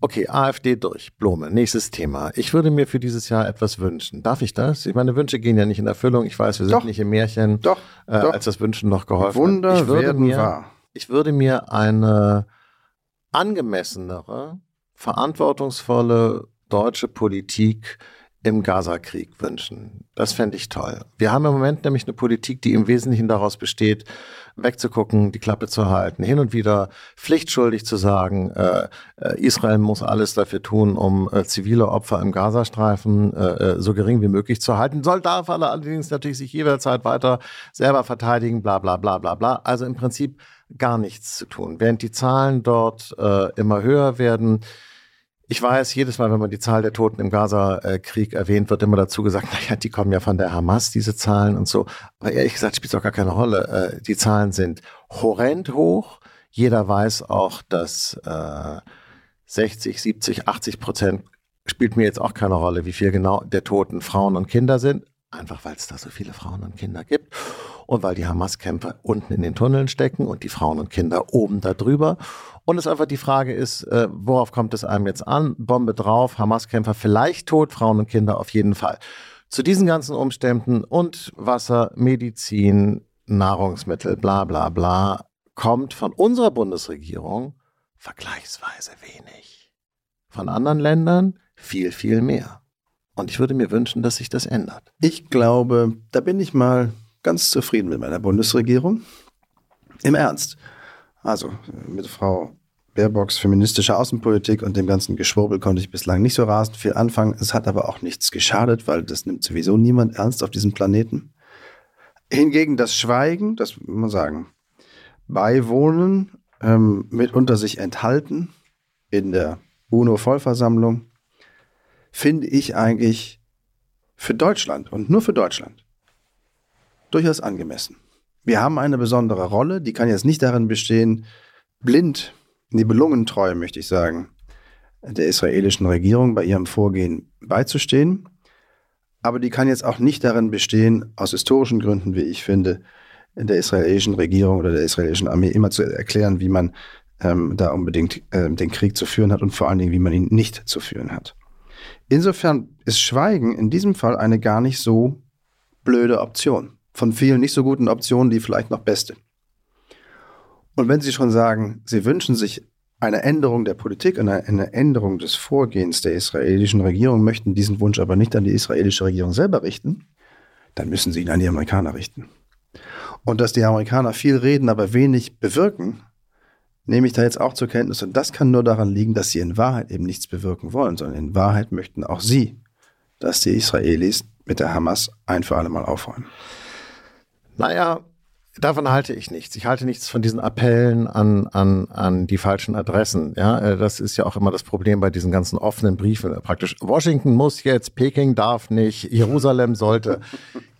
Okay, AfD durch. Blome, nächstes Thema. Ich würde mir für dieses Jahr etwas wünschen. Darf ich das? Ich meine, Wünsche gehen ja nicht in Erfüllung. Ich weiß, wir sind doch, nicht im Märchen, doch, äh, doch. als das Wünschen noch geholfen Wunder hat. Ich würde mir, wahr. Ich würde mir eine angemessenere, verantwortungsvolle deutsche Politik im Gaza-Krieg wünschen. Das fände ich toll. Wir haben im Moment nämlich eine Politik, die im Wesentlichen daraus besteht, wegzugucken, die Klappe zu halten, hin und wieder pflichtschuldig zu sagen, äh, äh, Israel muss alles dafür tun, um äh, zivile Opfer im Gazastreifen äh, äh so gering wie möglich zu halten. Soll darf alle allerdings natürlich sich jederzeit weiter selber verteidigen, bla bla bla bla bla. Also im Prinzip gar nichts zu tun. Während die Zahlen dort äh, immer höher werden, ich weiß, jedes Mal, wenn man die Zahl der Toten im Gaza-Krieg erwähnt, wird immer dazu gesagt, naja, die kommen ja von der Hamas, diese Zahlen und so. Aber ehrlich gesagt spielt es auch gar keine Rolle. Äh, die Zahlen sind horrend hoch. Jeder weiß auch, dass 60, 70, 80 Prozent spielt mir jetzt auch keine Rolle, wie viel genau der Toten Frauen und Kinder sind. Einfach weil es da so viele Frauen und Kinder gibt und weil die Hamas-Kämpfer unten in den Tunneln stecken und die Frauen und Kinder oben da drüber. Und es einfach die Frage ist, äh, worauf kommt es einem jetzt an? Bombe drauf, Hamas-Kämpfer vielleicht tot, Frauen und Kinder auf jeden Fall. Zu diesen ganzen Umständen und Wasser, Medizin, Nahrungsmittel, bla bla bla, kommt von unserer Bundesregierung vergleichsweise wenig. Von anderen Ländern viel, viel mehr. Und ich würde mir wünschen, dass sich das ändert. Ich glaube, da bin ich mal ganz zufrieden mit meiner Bundesregierung. Im Ernst. Also mit Frau Baerbocks feministischer Außenpolitik und dem ganzen Geschwurbel konnte ich bislang nicht so rasend viel anfangen. Es hat aber auch nichts geschadet, weil das nimmt sowieso niemand ernst auf diesem Planeten. Hingegen das Schweigen, das muss man sagen, Beiwohnen, ähm, mitunter sich enthalten in der UNO-Vollversammlung, finde ich eigentlich für Deutschland und nur für Deutschland durchaus angemessen. Wir haben eine besondere Rolle, die kann jetzt nicht darin bestehen, blind, nibelungentreu, möchte ich sagen, der israelischen Regierung bei ihrem Vorgehen beizustehen. Aber die kann jetzt auch nicht darin bestehen, aus historischen Gründen, wie ich finde, der israelischen Regierung oder der israelischen Armee immer zu erklären, wie man ähm, da unbedingt äh, den Krieg zu führen hat und vor allen Dingen, wie man ihn nicht zu führen hat. Insofern ist Schweigen in diesem Fall eine gar nicht so blöde Option von vielen nicht so guten Optionen die vielleicht noch beste. Und wenn Sie schon sagen, Sie wünschen sich eine Änderung der Politik, eine, eine Änderung des Vorgehens der israelischen Regierung, möchten diesen Wunsch aber nicht an die israelische Regierung selber richten, dann müssen Sie ihn an die Amerikaner richten. Und dass die Amerikaner viel reden, aber wenig bewirken, nehme ich da jetzt auch zur Kenntnis. Und das kann nur daran liegen, dass sie in Wahrheit eben nichts bewirken wollen, sondern in Wahrheit möchten auch sie, dass die Israelis mit der Hamas ein für alle Mal aufräumen. Naja, davon halte ich nichts. Ich halte nichts von diesen Appellen an, an, an die falschen Adressen. Ja, äh, das ist ja auch immer das Problem bei diesen ganzen offenen Briefen. Praktisch Washington muss jetzt, Peking darf nicht, Jerusalem sollte.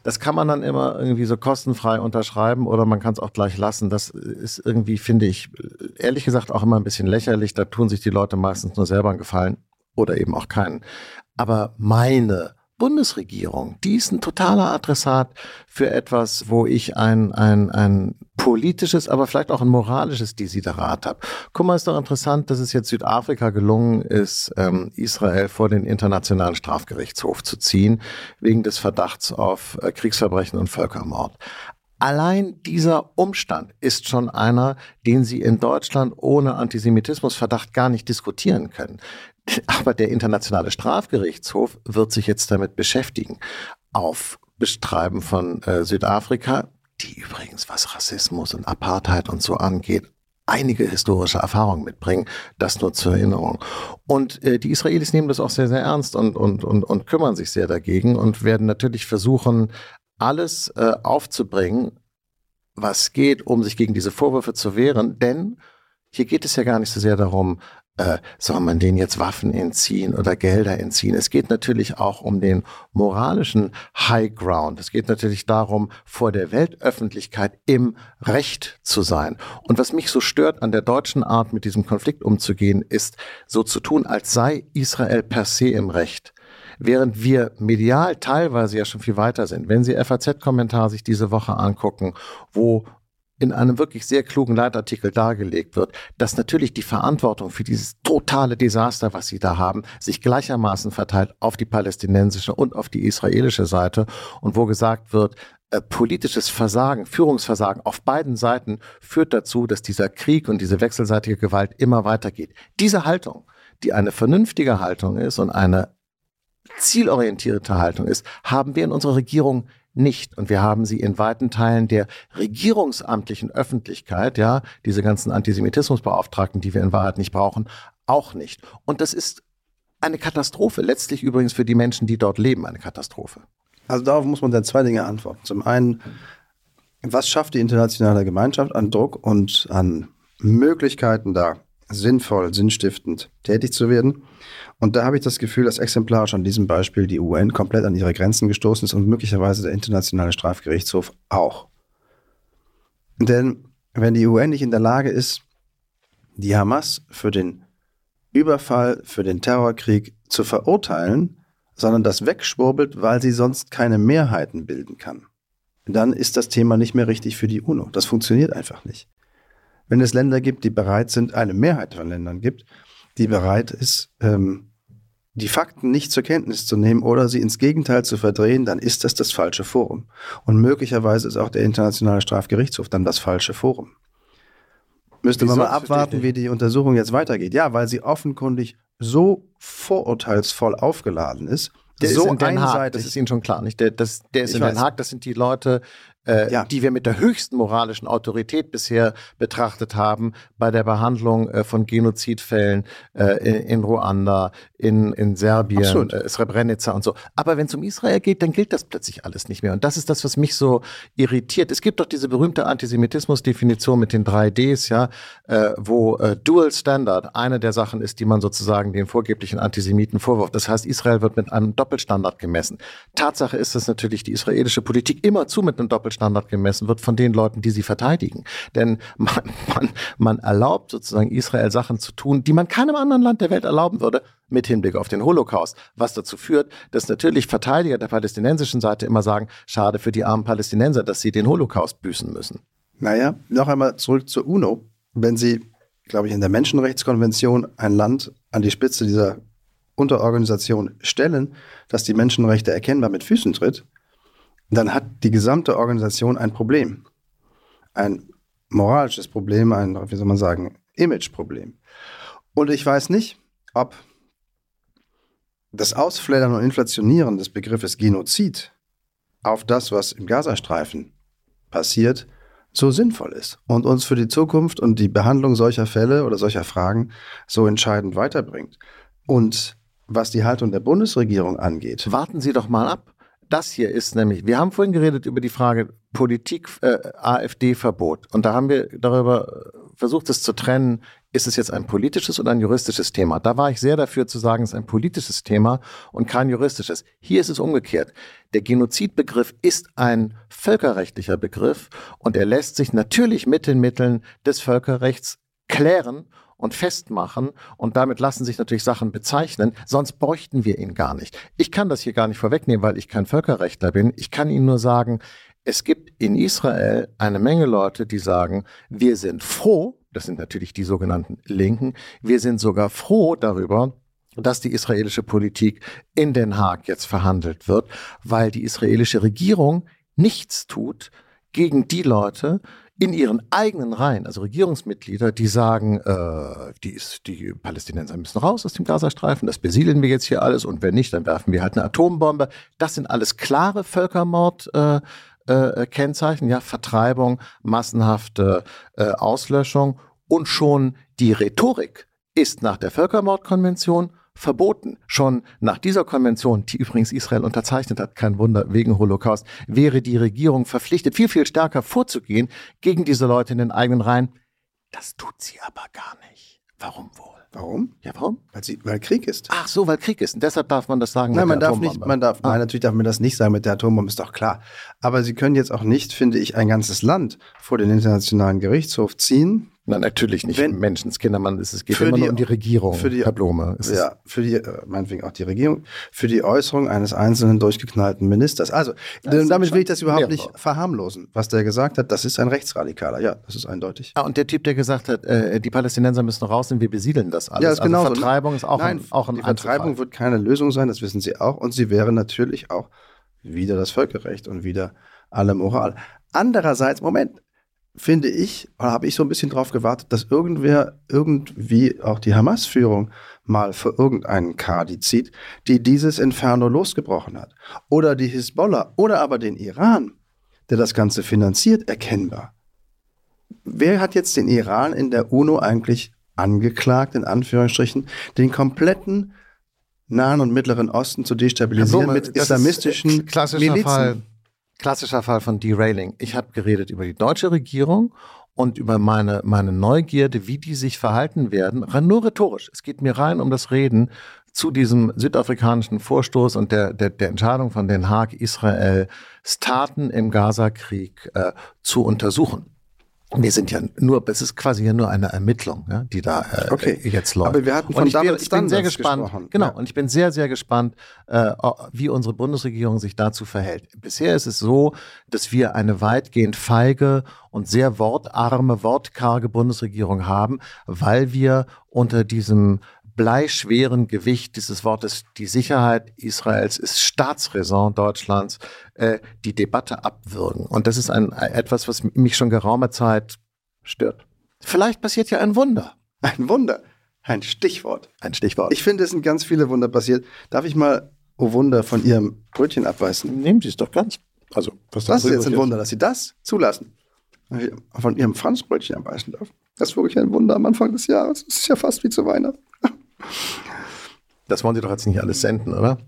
Das kann man dann immer irgendwie so kostenfrei unterschreiben oder man kann es auch gleich lassen. Das ist irgendwie, finde ich, ehrlich gesagt auch immer ein bisschen lächerlich. Da tun sich die Leute meistens nur selber einen Gefallen oder eben auch keinen. Aber meine Bundesregierung, die ist ein totaler Adressat für etwas, wo ich ein, ein, ein politisches, aber vielleicht auch ein moralisches Desiderat habe. Guck mal, ist doch interessant, dass es jetzt Südafrika gelungen ist, ähm, Israel vor den Internationalen Strafgerichtshof zu ziehen, wegen des Verdachts auf äh, Kriegsverbrechen und Völkermord. Allein dieser Umstand ist schon einer, den Sie in Deutschland ohne Antisemitismusverdacht gar nicht diskutieren können. Aber der Internationale Strafgerichtshof wird sich jetzt damit beschäftigen. Auf Bestreiben von äh, Südafrika, die übrigens, was Rassismus und Apartheid und so angeht, einige historische Erfahrungen mitbringen. Das nur zur Erinnerung. Und äh, die Israelis nehmen das auch sehr, sehr ernst und, und, und, und kümmern sich sehr dagegen und werden natürlich versuchen, alles äh, aufzubringen, was geht, um sich gegen diese Vorwürfe zu wehren. Denn hier geht es ja gar nicht so sehr darum, äh, soll man denen jetzt Waffen entziehen oder Gelder entziehen? Es geht natürlich auch um den moralischen High Ground. Es geht natürlich darum, vor der Weltöffentlichkeit im Recht zu sein. Und was mich so stört an der deutschen Art, mit diesem Konflikt umzugehen, ist so zu tun, als sei Israel per se im Recht. Während wir medial teilweise ja schon viel weiter sind. Wenn Sie FAZ-Kommentar sich diese Woche angucken, wo in einem wirklich sehr klugen Leitartikel dargelegt wird, dass natürlich die Verantwortung für dieses totale Desaster, was sie da haben, sich gleichermaßen verteilt auf die palästinensische und auf die israelische Seite und wo gesagt wird, äh, politisches Versagen, Führungsversagen auf beiden Seiten führt dazu, dass dieser Krieg und diese wechselseitige Gewalt immer weitergeht. Diese Haltung, die eine vernünftige Haltung ist und eine zielorientierte Haltung ist, haben wir in unserer Regierung nicht. Und wir haben sie in weiten Teilen der regierungsamtlichen Öffentlichkeit, ja, diese ganzen Antisemitismusbeauftragten, die wir in Wahrheit nicht brauchen, auch nicht. Und das ist eine Katastrophe, letztlich übrigens für die Menschen, die dort leben, eine Katastrophe. Also darauf muss man dann zwei Dinge antworten. Zum einen, was schafft die internationale Gemeinschaft an Druck und an Möglichkeiten da, sinnvoll, sinnstiftend tätig zu werden? Und da habe ich das Gefühl, dass exemplarisch an diesem Beispiel die UN komplett an ihre Grenzen gestoßen ist und möglicherweise der Internationale Strafgerichtshof auch. Denn wenn die UN nicht in der Lage ist, die Hamas für den Überfall, für den Terrorkrieg zu verurteilen, sondern das wegschwurbelt, weil sie sonst keine Mehrheiten bilden kann, dann ist das Thema nicht mehr richtig für die UNO. Das funktioniert einfach nicht. Wenn es Länder gibt, die bereit sind, eine Mehrheit von Ländern gibt, die bereit ist, ähm, die Fakten nicht zur Kenntnis zu nehmen oder sie ins Gegenteil zu verdrehen, dann ist das das falsche Forum. Und möglicherweise ist auch der Internationale Strafgerichtshof dann das falsche Forum. Müsste Wieso? man mal abwarten, wie die Untersuchung jetzt weitergeht. Ja, weil sie offenkundig so vorurteilsvoll aufgeladen ist, der so ist in Den Haag, das ist Ihnen schon klar, nicht? Der, das, der ist ich in weiß. Den Haag, das sind die Leute, äh, ja. die wir mit der höchsten moralischen Autorität bisher betrachtet haben bei der Behandlung äh, von Genozidfällen äh, in, in, Ruanda, in, in Serbien, äh, Srebrenica und so. Aber wenn es um Israel geht, dann gilt das plötzlich alles nicht mehr. Und das ist das, was mich so irritiert. Es gibt doch diese berühmte Antisemitismus-Definition mit den drei Ds, ja, äh, wo äh, Dual Standard eine der Sachen ist, die man sozusagen den vorgeblichen Antisemiten vorwirft. Das heißt, Israel wird mit einem Doppelstandard gemessen. Tatsache ist, dass natürlich die israelische Politik immerzu mit einem Doppelstandard Doppelstandard gemessen wird von den Leuten, die sie verteidigen. Denn man, man, man erlaubt sozusagen Israel Sachen zu tun, die man keinem anderen Land der Welt erlauben würde, mit Hinblick auf den Holocaust. Was dazu führt, dass natürlich Verteidiger der palästinensischen Seite immer sagen, schade für die armen Palästinenser, dass sie den Holocaust büßen müssen. Naja, noch einmal zurück zur UNO. Wenn Sie, glaube ich, in der Menschenrechtskonvention ein Land an die Spitze dieser Unterorganisation stellen, das die Menschenrechte erkennbar mit Füßen tritt, dann hat die gesamte Organisation ein Problem. Ein moralisches Problem, ein, wie soll man sagen, Imageproblem. Und ich weiß nicht, ob das Ausfleddern und Inflationieren des Begriffes Genozid auf das, was im Gazastreifen passiert, so sinnvoll ist und uns für die Zukunft und die Behandlung solcher Fälle oder solcher Fragen so entscheidend weiterbringt. Und was die Haltung der Bundesregierung angeht. Warten Sie doch mal ab. Das hier ist nämlich, wir haben vorhin geredet über die Frage Politik, äh, AfD-Verbot. Und da haben wir darüber äh, versucht, es zu trennen, ist es jetzt ein politisches oder ein juristisches Thema? Da war ich sehr dafür zu sagen, es ist ein politisches Thema und kein juristisches. Hier ist es umgekehrt. Der Genozidbegriff ist ein völkerrechtlicher Begriff und er lässt sich natürlich mit den Mitteln des Völkerrechts klären und festmachen und damit lassen sich natürlich Sachen bezeichnen, sonst bräuchten wir ihn gar nicht. Ich kann das hier gar nicht vorwegnehmen, weil ich kein Völkerrechtler bin. Ich kann Ihnen nur sagen, es gibt in Israel eine Menge Leute, die sagen, wir sind froh, das sind natürlich die sogenannten Linken, wir sind sogar froh darüber, dass die israelische Politik in Den Haag jetzt verhandelt wird, weil die israelische Regierung nichts tut gegen die Leute, in ihren eigenen Reihen, also Regierungsmitglieder, die sagen, äh, die, ist, die Palästinenser müssen raus aus dem Gazastreifen, das besiedeln wir jetzt hier alles und wenn nicht, dann werfen wir halt eine Atombombe. Das sind alles klare Völkermord. Äh, äh, Kennzeichen, ja, Vertreibung, massenhafte äh, Auslöschung und schon die Rhetorik ist nach der Völkermordkonvention verboten. Schon nach dieser Konvention, die übrigens Israel unterzeichnet hat, kein Wunder, wegen Holocaust, wäre die Regierung verpflichtet, viel, viel stärker vorzugehen gegen diese Leute in den eigenen Reihen. Das tut sie aber gar nicht. Warum wohl? Warum? Ja, warum? Weil, sie, weil Krieg ist. Ach so, weil Krieg ist. Und deshalb darf man das sagen. Nein, man darf nicht, man darf, ah. nein, natürlich darf man das nicht sagen mit der Atombombe, ist doch klar. Aber sie können jetzt auch nicht, finde ich, ein ganzes Land vor den Internationalen Gerichtshof ziehen, Nein, natürlich nicht Wenn, Menschenskinder, es geht immer die, nur um die Regierung, für die, Herr Blome. Es ja, für die, äh, meinetwegen auch die Regierung, für die Äußerung eines einzelnen durchgeknallten Ministers. Also, das damit will ich das überhaupt nicht verharmlosen. Was der gesagt hat, das ist ein Rechtsradikaler. Ja, das ist eindeutig. Ah, und der Typ, der gesagt hat, äh, die Palästinenser müssen raus und wir besiedeln das alles. Ja, das ist genau also Vertreibung ist auch Nein, ein, auch ein Die Vertreibung wird keine Lösung sein, das wissen Sie auch. Und sie wäre natürlich auch wieder das Völkerrecht und wieder alle Moral. Andererseits, Moment, finde ich, oder habe ich so ein bisschen drauf gewartet, dass irgendwer irgendwie auch die Hamas-Führung mal für irgendeinen Kadi zieht, die dieses Inferno losgebrochen hat. Oder die Hisbollah oder aber den Iran, der das Ganze finanziert, erkennbar. Wer hat jetzt den Iran in der UNO eigentlich angeklagt, in Anführungsstrichen, den kompletten Nahen und Mittleren Osten zu destabilisieren So, mit das islamistischen ist, äh, klassischer Milizen? Fall, klassischer Fall von Derailing. Ich habe geredet über die deutsche Regierung und über meine, meine Neugierde, wie die sich verhalten werden, nur rhetorisch. Es geht mir rein um das Reden zu diesem südafrikanischen Vorstoß und der, der, der Entscheidung von Den Haag, Israel Taten im Gaza-Krieg äh, zu untersuchen. Wir sind ja nur, es ist quasi ja nur eine Ermittlung, ja, die da äh, Okay. jetzt läuft. Aber wir hatten von und ich, bin, Double ich bin sehr gespannt, gesprochen. genau, Ja. und ich bin sehr, sehr gespannt, äh, wie unsere Bundesregierung sich dazu verhält. Bisher ist es so, dass wir eine weitgehend feige und sehr wortarme, wortkarge Bundesregierung haben, weil wir unter diesem bleischweren Gewicht dieses Wortes, die Sicherheit Israels ist Staatsräson Deutschlands, äh, die Debatte abwürgen. Und das ist ein, etwas, was mich schon geraume Zeit stört. Vielleicht passiert ja ein Wunder. Ein Wunder. Ein Stichwort. Ein Stichwort. Ich finde, es sind ganz viele Wunder passiert. Darf ich mal, oh Wunder, von Ihrem Brötchen abbeißen? Nehmen Sie es doch ganz. Also, was Das ist jetzt ein Wunder, dass Sie das zulassen. Von Ihrem Franzbrötchen abbeißen darf. Das ist wirklich ein Wunder am Anfang des Jahres. Es ist ja fast wie zu Weihnachten. Das wollen Sie doch jetzt nicht alles senden, oder?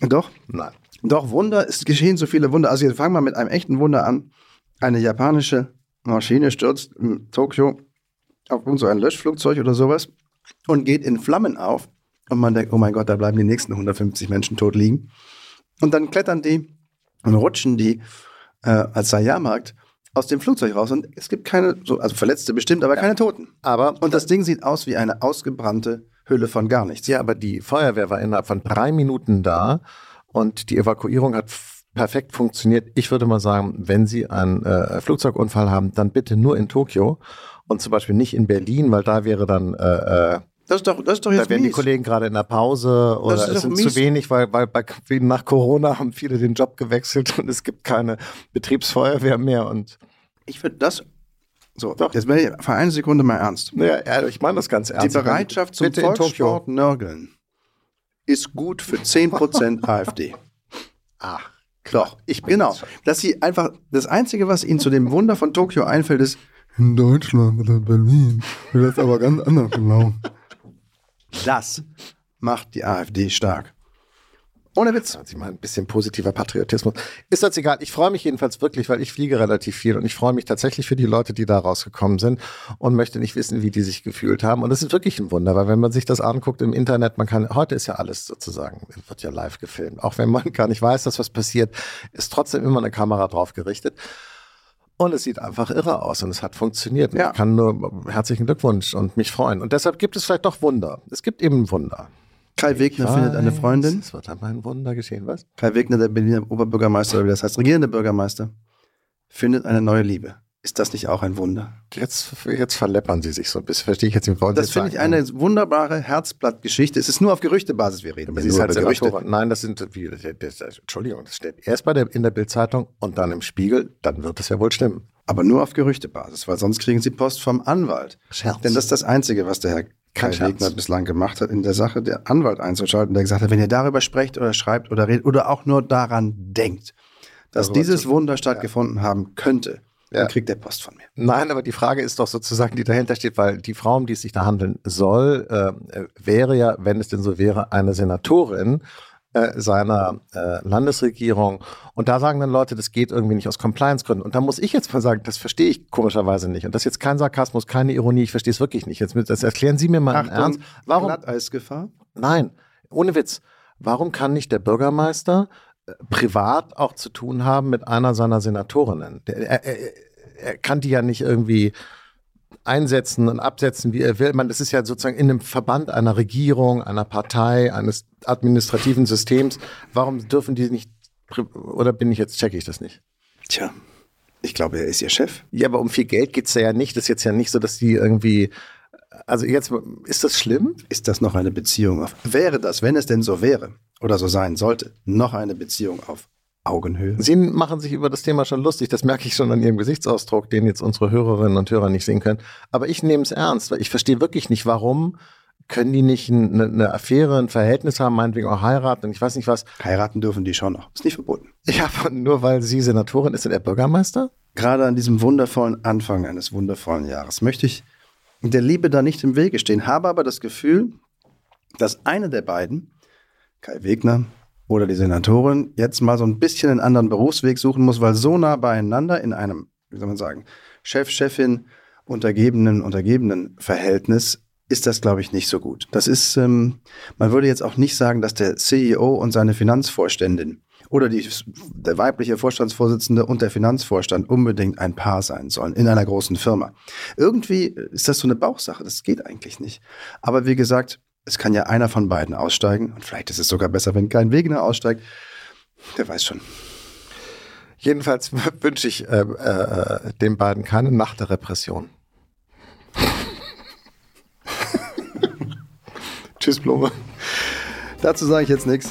Doch, Nein. doch, Wunder, es geschehen so viele Wunder. Also, wir fangen mal mit einem echten Wunder an. Eine japanische Maschine stürzt in Tokio auf so ein Löschflugzeug oder sowas und geht in Flammen auf. Und man denkt, oh mein Gott, da bleiben die nächsten 150 Menschen tot liegen. Und dann klettern die und rutschen die äh, als Jahrmarkt aus dem Flugzeug raus. Und es gibt keine, so, also Verletzte bestimmt, aber keine Toten. Aber, Und das Ding sieht aus wie eine ausgebrannte Hülle von gar nichts. ja, aber die Feuerwehr war innerhalb von drei Minuten da und die Evakuierung hat perfekt funktioniert. Ich würde mal sagen, wenn Sie einen äh, Flugzeugunfall haben, dann bitte nur in Tokio und zum Beispiel nicht in Berlin, weil da wäre dann, äh, äh, Das ist doch, das ist doch da jetzt wären die mies. Kollegen gerade in der Pause oder es sind mies. zu wenig, weil, weil bei, nach Corona haben viele den Job gewechselt und es gibt keine Betriebsfeuerwehr mehr und Ich würde das. So, Doch. jetzt werde ich für eine Sekunde mal ernst. ja, ja, ich meine das ganz Die ernst. Bereitschaft zum Bitte. Volkssport nörgeln ist gut für 10% AfD. Ach, Doch, ich bin genau. Dass sie einfach, das Einzige, was ihnen zu dem Wunder von Tokio einfällt, ist, in Deutschland oder Berlin wird das aber ganz anders gelaufen. Das macht die AfD stark. Ohne Witz. Also ich meine, ein bisschen positiver Patriotismus. Ist das egal. Ich freue mich jedenfalls wirklich, weil ich fliege relativ viel und ich freue mich tatsächlich für die Leute, die da rausgekommen sind und möchte nicht wissen, wie die sich gefühlt haben. Und das ist wirklich ein Wunder, weil wenn man sich das anguckt im Internet, man kann, heute ist ja alles sozusagen, wird ja live gefilmt. Auch wenn man gar nicht weiß, dass was passiert, ist trotzdem immer eine Kamera drauf gerichtet. Und es sieht einfach irre aus und es hat funktioniert. Ja. Ich kann nur herzlichen Glückwunsch und mich freuen. Und deshalb gibt es vielleicht doch Wunder. Es gibt eben Wunder. Kai Wegner findet eine Weiß, Freundin. Es wird einmal ein Wunder geschehen, was? Kai Wegner, der Berliner Oberbürgermeister, oder wie das heißt, regierende Bürgermeister, findet eine neue Liebe. Ist das nicht auch ein Wunder? Jetzt, jetzt verleppern sie sich so ein bisschen. Verstehe ich jetzt nicht. Das finde ich eine wunderbare Herzblattgeschichte. Es ist nur auf Gerüchtebasis, wir reden. Aber sie ist halt Gerüchte. Nein, das sind, wie, das, das, das, Entschuldigung, das steht erst bei der, in der Bildzeitung und dann im Spiegel. Dann wird es ja wohl stimmen. Aber nur auf Gerüchtebasis, weil sonst kriegen sie Post vom Anwalt. Scherz. Denn das ist das Einzige, was der Herr Kein Scherz. Wegner bislang gemacht hat, in der Sache der Anwalt einzuschalten, der gesagt hat, wenn ihr darüber sprecht oder schreibt oder redet oder auch nur daran denkt, dass Darüber dieses Wunder stattgefunden haben könnte, Ja. dann kriegt er Post von mir. Nein, aber die Frage ist doch sozusagen, die dahinter steht, weil die Frau, um die es sich da handeln soll, äh, wäre ja, wenn es denn so wäre, eine Senatorin äh, seiner äh, Landesregierung. Und da sagen dann Leute, das geht irgendwie nicht aus Compliance-Gründen. Und da muss ich jetzt mal sagen, das verstehe ich komischerweise nicht. Und das ist jetzt kein Sarkasmus, keine Ironie, ich verstehe es wirklich nicht. Jetzt mit, das erklären Sie mir mal im Ernst. Warum? Glatteisgefahr? Nein, ohne Witz. Warum kann nicht der Bürgermeister äh, privat auch zu tun haben mit einer seiner Senatorinnen? Der, er, er, er kann die ja nicht irgendwie einsetzen und absetzen, wie er will. Man, das ist ja sozusagen in einem Verband einer Regierung, einer Partei, eines administrativen Systems. Warum dürfen die nicht, oder bin ich jetzt, checke ich das nicht? Tja, ich glaube, er ist ihr Chef. Ja, aber um viel Geld geht's da ja nicht. Das ist jetzt ja nicht so, dass die irgendwie, also jetzt, ist das schlimm? Ist das noch eine Beziehung auf? Wäre das, wenn es denn so wäre oder so sein sollte, noch eine Beziehung auf Augenhöhe. Sie machen sich über das Thema schon lustig, das merke ich schon an Ihrem Gesichtsausdruck, den jetzt unsere Hörerinnen und Hörer nicht sehen können. Aber ich nehme es ernst, weil ich verstehe wirklich nicht, warum können die nicht eine, eine Affäre, ein Verhältnis haben, meinetwegen auch heiraten und ich weiß nicht was. Heiraten dürfen die schon noch. Ist nicht verboten. Ja, nur weil sie Senatorin ist und er Bürgermeister? Gerade an diesem wundervollen Anfang eines wundervollen Jahres möchte ich der Liebe da nicht im Wege stehen, habe aber das Gefühl, dass eine der beiden, Kai Wegner oder die Senatorin, jetzt mal so ein bisschen einen anderen Berufsweg suchen muss, weil so nah beieinander in einem, wie soll man sagen, Chef, Chefin, Untergebenen, Untergebenen Verhältnis ist das, glaube ich, nicht so gut. Das ist, ähm, man würde jetzt auch nicht sagen, dass der CEO und seine Finanzvorständin oder die, der weibliche Vorstandsvorsitzende und der Finanzvorstand unbedingt ein Paar sein sollen in einer großen Firma. Irgendwie ist das so eine Bauchsache, das geht eigentlich nicht. Aber wie gesagt, es kann ja einer von beiden aussteigen und vielleicht ist es sogar besser, wenn kein Wegener aussteigt. Wer weiß schon. Jedenfalls wünsche ich äh, äh, den beiden keine Nacht der Repression. Tschüss, Blume. Dazu sage ich jetzt nichts.